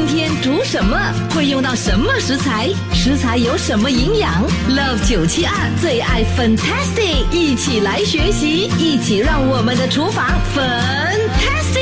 今天煮什么？会用到什么食材？食材有什么营养？Love 九七二最爱 Fantastic，一起来学习，一起让我们的厨房 Fantastic。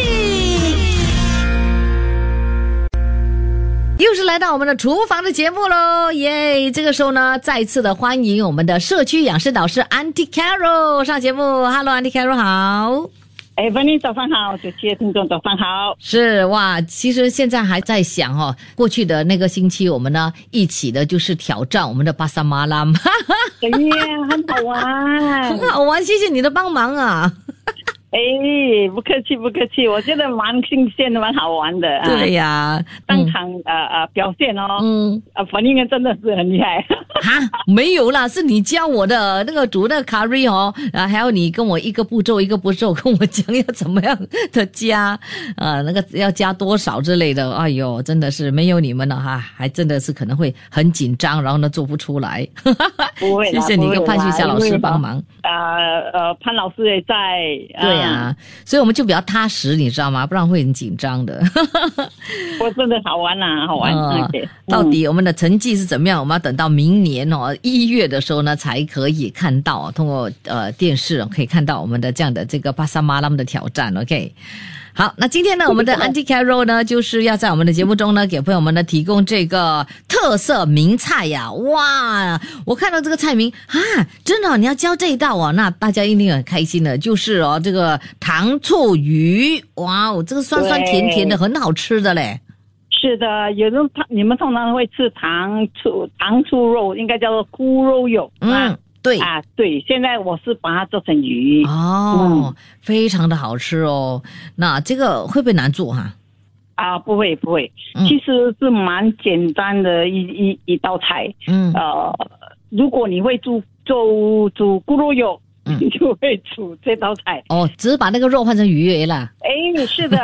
又是来到我们的厨房的节目喽，耶！这个时候呢，再次的欢迎我们的社区养生导师 Auntie Carol 上节目。Hello，Auntie Carol 好。哎，文林早上好，主持的听众早上好。是哇，其实现在还在想哦，过去的那个星期我们呢一起的就是挑战我们的巴萨马拉，哎呀，很好玩，很好玩，谢谢你的帮忙啊。哎，不客气，不客气，我觉得蛮新鲜的，蛮好玩的。对呀，当场呃呃表现哦，嗯，啊，反应真的是很厉害。哈，没有啦，是你教我的那个煮那个卡瑞哦，然后还有你跟我一个步骤一个步骤跟我讲要怎么样的加，呃，那个要加多少之类的。哎呦，真的是没有你们了哈，还真的是可能会很紧张，然后呢做不出来。不会，谢谢你跟潘旭霞老师帮忙。呃呃，潘老师也在。对。对啊，所以我们就比较踏实，你知道吗？不然会很紧张的。我真的好玩呐，好玩。到底我们的成绩是怎么样？我们要等到明年哦一月的时候呢，才可以看到，通过呃电视可以看到我们的这样的这个巴萨马拉姆的挑战。OK。好，那今天呢，我们的 Auntie Carol 呢，就是要在我们的节目中呢，给朋友们呢提供这个特色名菜呀！哇，我看到这个菜名啊，真的，你要教这一道哦，那大家一定很开心的，就是哦，这个糖醋鱼，哇哦，这个酸酸甜甜的，很好吃的嘞。是的，有人他你们通常会吃糖醋糖醋肉，应该叫做咕肉肉，嗯。对啊，对，现在我是把它做成鱼哦，非常的好吃哦。那这个会不会难做哈？啊，不会不会，其实是蛮简单的一一一道菜。嗯，呃，如果你会煮做煮咕噜肉，你 就会煮这道菜。哦，只是把那个肉换成鱼了。哎，是的，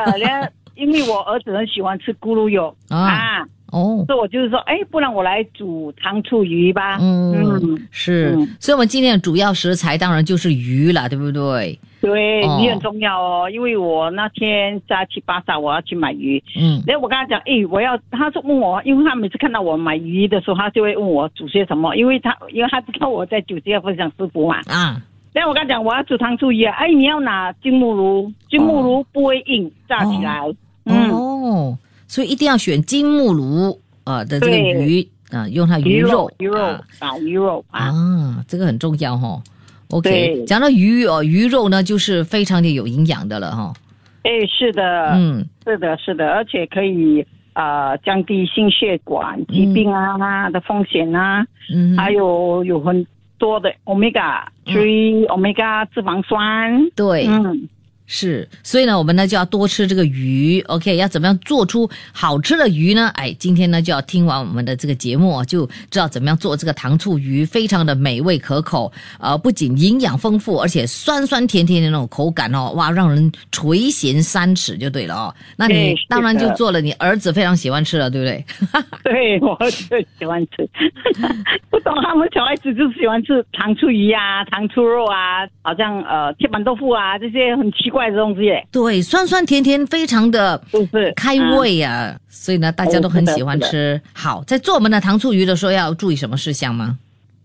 因为我儿子很喜欢吃咕噜肉 啊。哦，所以我就是说，哎，不然我来煮糖醋鱼吧。嗯，是，所以我们今天的主要食材当然就是鱼了，对不对？对，鱼很重要哦，因为我那天在去巴萨，我要去买鱼。嗯，然后我跟他讲，哎，我要，他说问我，因为他每次看到我买鱼的时候，他就会问我煮些什么，因为他因为他知道我在酒店分享师傅嘛。啊，然后我跟他讲，我要煮糖醋鱼啊，哎，你要拿金木炉，金木炉不会硬，炸起来。嗯哦。所以一定要选金目鲈呃的这个鱼啊，用它鱼肉鱼肉啊。鱼肉啊，这个很重要哈。OK，讲到鱼哦，鱼肉呢就是非常的有营养的了哈。哎，是的，嗯，是的，是的，而且可以啊降低心血管疾病啊的风险啊，嗯，还有有很多的 omega three omega 脂肪酸，对，嗯。是，所以呢，我们呢就要多吃这个鱼，OK？要怎么样做出好吃的鱼呢？哎，今天呢就要听完我们的这个节目，就知道怎么样做这个糖醋鱼，非常的美味可口，呃，不仅营养丰富，而且酸酸甜甜的那种口感哦，哇，让人垂涎三尺就对了哦。那你当然就做了，你儿子非常喜欢吃了，对不对？对我儿子喜欢吃，不懂他们小孩子就喜欢吃糖醋鱼啊、糖醋肉啊，好像呃铁板豆腐啊这些很奇。怪的东西，对，酸酸甜甜，非常的开胃呀，所以呢，大家都很喜欢吃。好，在做我们的糖醋鱼的时候，要注意什么事项吗？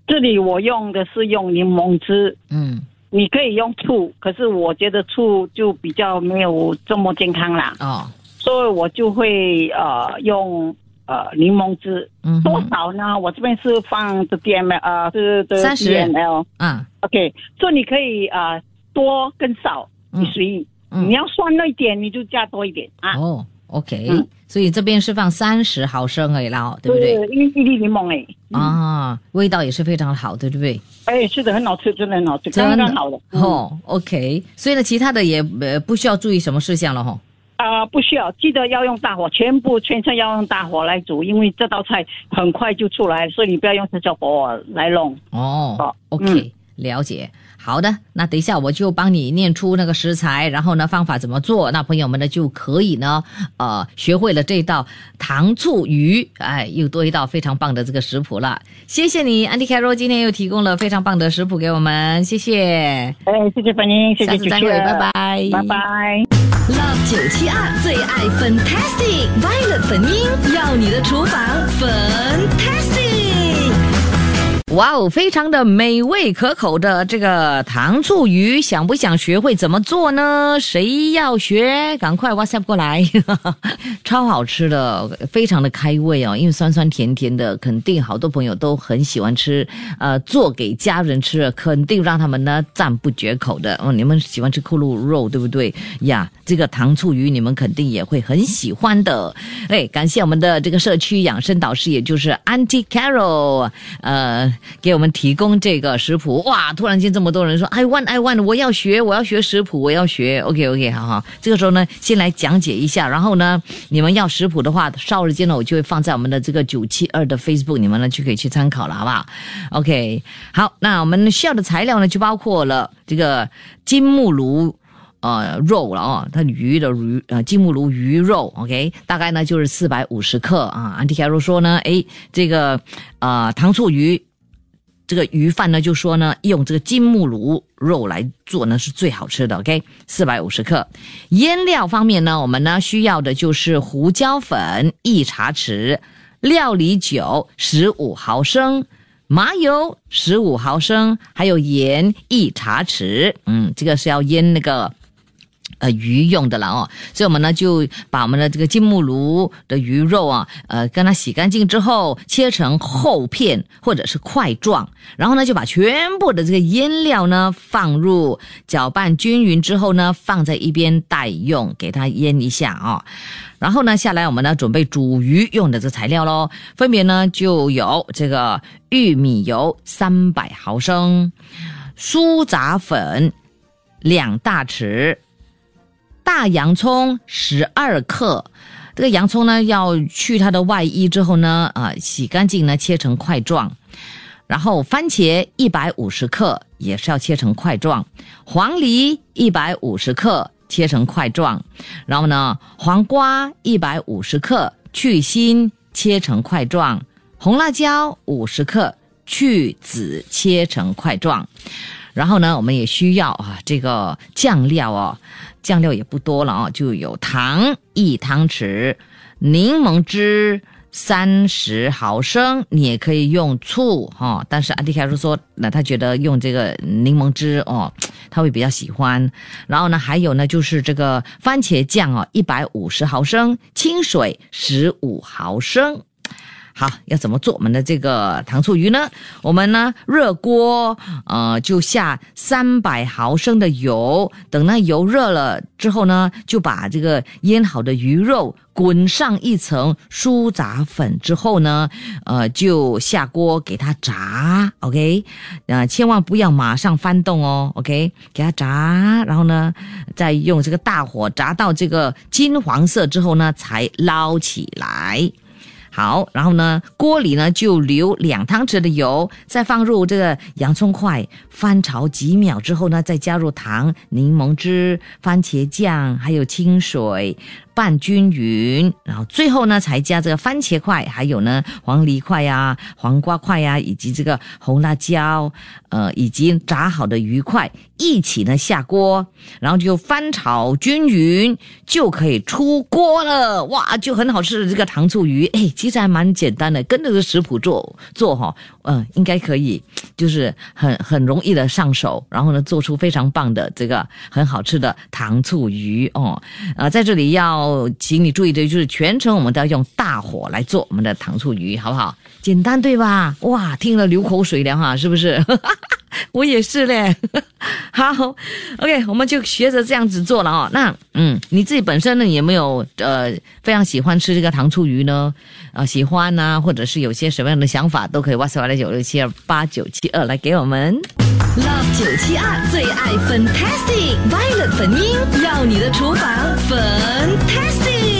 这里我用的是用柠檬汁，嗯，你可以用醋，可是我觉得醋就比较没有这么健康啦。哦，所以我就会呃用呃柠檬汁，嗯，多少呢？我这边是放的 D M L，呃，是三十。M L，嗯，OK，所以你可以呃多跟少。你随意，你要酸了一点，你就加多一点啊。哦，OK，所以这边是放三十毫升而已啦，对不对？因为一粒柠檬哎。啊，味道也是非常好的，对不对？哎，是的，很好吃，真的很好吃，刚刚好的。哦，OK，所以呢，其他的也呃不需要注意什么事项了哈。啊，不需要，记得要用大火，全部全程要用大火来煮，因为这道菜很快就出来，所以你不要用小火来弄。哦，OK，了解。好的，那等一下我就帮你念出那个食材，然后呢方法怎么做，那朋友们呢就可以呢，呃，学会了这道糖醋鱼，哎，又多一道非常棒的这个食谱了。谢谢你，安迪凯罗今天又提供了非常棒的食谱给我们，谢谢。哎，谢谢欢迎，谢谢再会，拜拜，拜拜。Love 九七二最爱 Fantastic Violet 粉音，要你的厨房 Fantastic。哇哦，非常的美味可口的这个糖醋鱼，想不想学会怎么做呢？谁要学，赶快 WhatsApp 过来，超好吃的，非常的开胃哦，因为酸酸甜甜的，肯定好多朋友都很喜欢吃。呃，做给家人吃，肯定让他们呢赞不绝口的。哦，你们喜欢吃骷髅肉，对不对呀？这个糖醋鱼你们肯定也会很喜欢的。哎，感谢我们的这个社区养生导师，也就是 Auntie Carol，呃。给我们提供这个食谱哇！突然间这么多人说，I want, I want，我要学，我要学食谱，我要学。OK, OK，好好。这个时候呢，先来讲解一下，然后呢，你们要食谱的话，稍后间呢，我就会放在我们的这个九七二的 Facebook，你们呢就可以去参考了，好不好？OK，好，那我们需要的材料呢，就包括了这个金目鲈呃肉了哦，它鱼的鱼呃金目鲈鱼肉，OK，大概呢就是四百五十克啊。安迪凯罗说呢，诶，这个呃糖醋鱼。这个鱼饭呢，就说呢，用这个金木炉肉来做呢是最好吃的。OK，四百五十克。腌料方面呢，我们呢需要的就是胡椒粉一茶匙，料理酒十五毫升，麻油十五毫升，还有盐一茶匙。嗯，这个是要腌那个。呃，鱼用的了哦，所以我们呢就把我们的这个金目鲈的鱼肉啊，呃，跟它洗干净之后，切成厚片或者是块状，然后呢就把全部的这个腌料呢放入，搅拌均匀之后呢，放在一边待用，给它腌一下啊。然后呢，下来我们呢准备煮鱼用的这材料喽，分别呢就有这个玉米油三百毫升，苏炸粉两大匙。大洋葱十二克，这个洋葱呢要去它的外衣之后呢，啊，洗干净呢，切成块状。然后番茄一百五十克也是要切成块状，黄梨一百五十克切成块状。然后呢，黄瓜一百五十克去心切成块状，红辣椒五十克去籽切成块状。然后呢，我们也需要啊这个酱料哦。酱料也不多了啊，就有糖一汤匙，柠檬汁三十毫升，你也可以用醋哈。但是阿迪卡说说，那他觉得用这个柠檬汁哦，他会比较喜欢。然后呢，还有呢，就是这个番茄酱哦，一百五十毫升，清水十五毫升。好，要怎么做我们的这个糖醋鱼呢？我们呢热锅，呃，就下三百毫升的油，等那油热了之后呢，就把这个腌好的鱼肉滚上一层酥炸粉之后呢，呃，就下锅给它炸，OK，呃，千万不要马上翻动哦，OK，给它炸，然后呢，再用这个大火炸到这个金黄色之后呢，才捞起来。好，然后呢，锅里呢就留两汤匙的油，再放入这个洋葱块，翻炒几秒之后呢，再加入糖、柠檬汁、番茄酱，还有清水。拌均匀，然后最后呢，才加这个番茄块，还有呢黄梨块呀、黄瓜块呀，以及这个红辣椒，呃，以及炸好的鱼块一起呢下锅，然后就翻炒均匀，就可以出锅了。哇，就很好吃的这个糖醋鱼，哎，其实还蛮简单的，跟着个食谱做做哈，嗯，应该可以，就是很很容易的上手，然后呢，做出非常棒的这个很好吃的糖醋鱼哦，呃，在这里要。请你注意的就是全程我们都要用大火来做我们的糖醋鱼，好不好？简单对吧？哇，听了流口水了哈，是不是？我也是嘞。好，OK，我们就学着这样子做了哦。那嗯，你自己本身呢，有没有呃非常喜欢吃这个糖醋鱼呢？啊，喜欢呐，或者是有些什么样的想法，都可以哇塞哇来九六七二八九七二来给我们。Love 九七二最爱 Fantastic Violet 粉音，要你的厨房 Fantastic。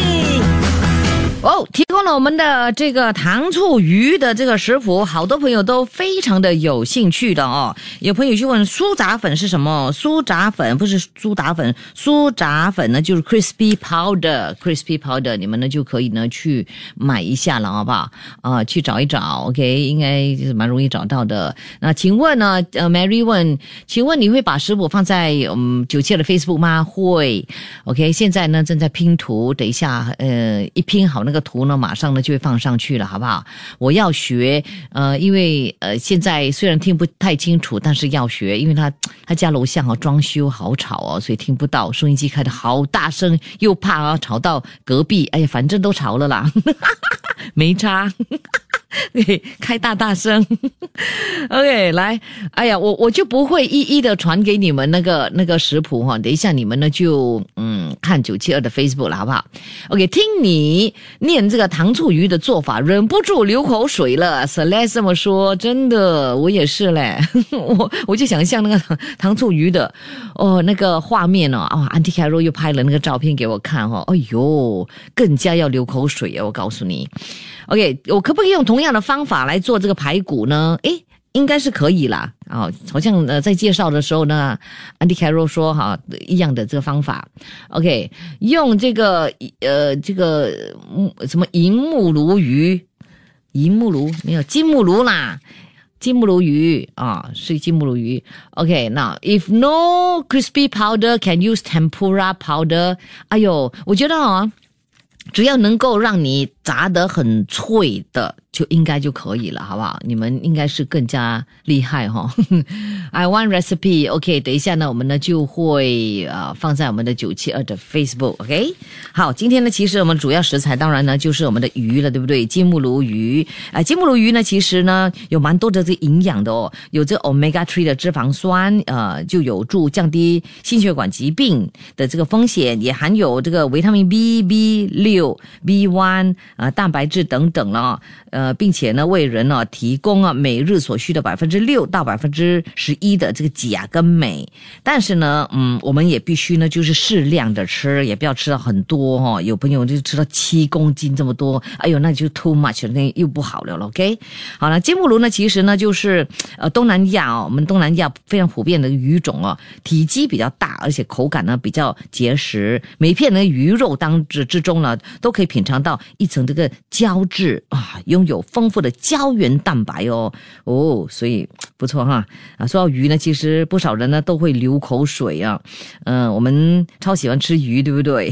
哦，提供了我们的这个糖醋鱼的这个食谱，好多朋友都非常的有兴趣的哦。有朋友去问酥炸粉是什么？酥炸粉不是苏打粉，酥炸粉呢就是 crispy powder，crispy powder，你们呢就可以呢去买一下了，好不好？啊，去找一找，OK，应该是蛮容易找到的。那请问呢，呃，Mary 问，请问你会把食谱放在嗯九七的 Facebook 吗？会，OK，现在呢正在拼图，等一下，呃，一拼好。那个图呢，马上呢就会放上去了，好不好？我要学，呃，因为呃，现在虽然听不太清楚，但是要学，因为他他 家楼下哈装修好吵哦，所以听不到，收音机开的好大声，又怕啊吵到隔壁，哎呀，反正都吵了啦，没差。对，开大大声。OK，来，哎呀，我我就不会一一的传给你们那个那个食谱哈。等一下你们呢就嗯看九七二的 Facebook 了，好不好？OK，听你念这个糖醋鱼的做法，忍不住流口水了。Celeste 这么说，真的，我也是嘞。我我就想象那个糖醋鱼的哦那个画面哦啊，Auntie Carol 又拍了那个照片给我看哈。哎呦，更加要流口水啊！我告诉你。OK，我可不可以用同样的方法来做这个排骨呢？诶，应该是可以啦。哦，好像呃在介绍的时候呢，Andy Carroll 说哈一样的这个方法。OK，用这个呃这个什么银木鲈鱼，银木鲈没有金木鲈啦，金木鲈鱼啊是金木鲈鱼。OK，那 if no crispy powder，can use tempura powder。哎呦，我觉得啊，只要能够让你炸得很脆的。就应该就可以了，好不好？你们应该是更加厉害哈。I want recipe，OK。等一下呢，我们呢就会呃放在我们的九七二的 Facebook，OK。好，今天呢，其实我们主要食材当然呢就是我们的鱼了，对不对？金目鲈鱼，啊，金目鲈鱼呢其实呢有蛮多的这营养的哦，有这 omega three 的脂肪酸，呃，就有助降低心血管疾病的这个风险，也含有这个维他命 B、B 六、B one 啊，蛋白质等等了。呃，并且呢，为人呢提供啊每日所需的百分之六到百分之十一的这个钾跟镁，但是呢，嗯，我们也必须呢就是适量的吃，也不要吃到很多哈。有朋友就吃到七公斤这么多，哎呦，那就 too much，那又不好了。OK，好了，金目鲈呢，其实呢就是呃东南亚哦，我们东南亚非常普遍的鱼种哦，体积比较大，而且口感呢比较结实，每片的鱼肉当之之中呢都可以品尝到一层这个胶质啊，拥。有丰富的胶原蛋白哦哦，所以不错哈啊！说到鱼呢，其实不少人呢都会流口水啊。嗯，我们超喜欢吃鱼，对不对？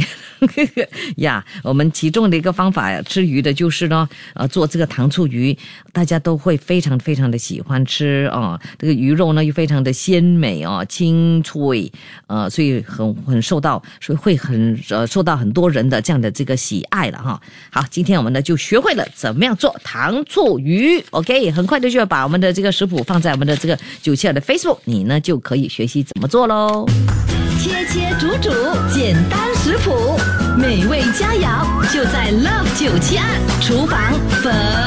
呀，我们其中的一个方法吃鱼的就是呢，呃，做这个糖醋鱼，大家都会非常非常的喜欢吃啊。这个鱼肉呢又非常的鲜美哦，清脆，呃，所以很很受到，所以会很呃受到很多人的这样的这个喜爱了哈。好，今天我们呢就学会了怎么样做。糖醋鱼，OK，很快的就要把我们的这个食谱放在我们的这个九七二的 Facebook，你呢就可以学习怎么做喽。切切煮煮，简单食谱，美味佳肴就在 Love 九七二厨房粉。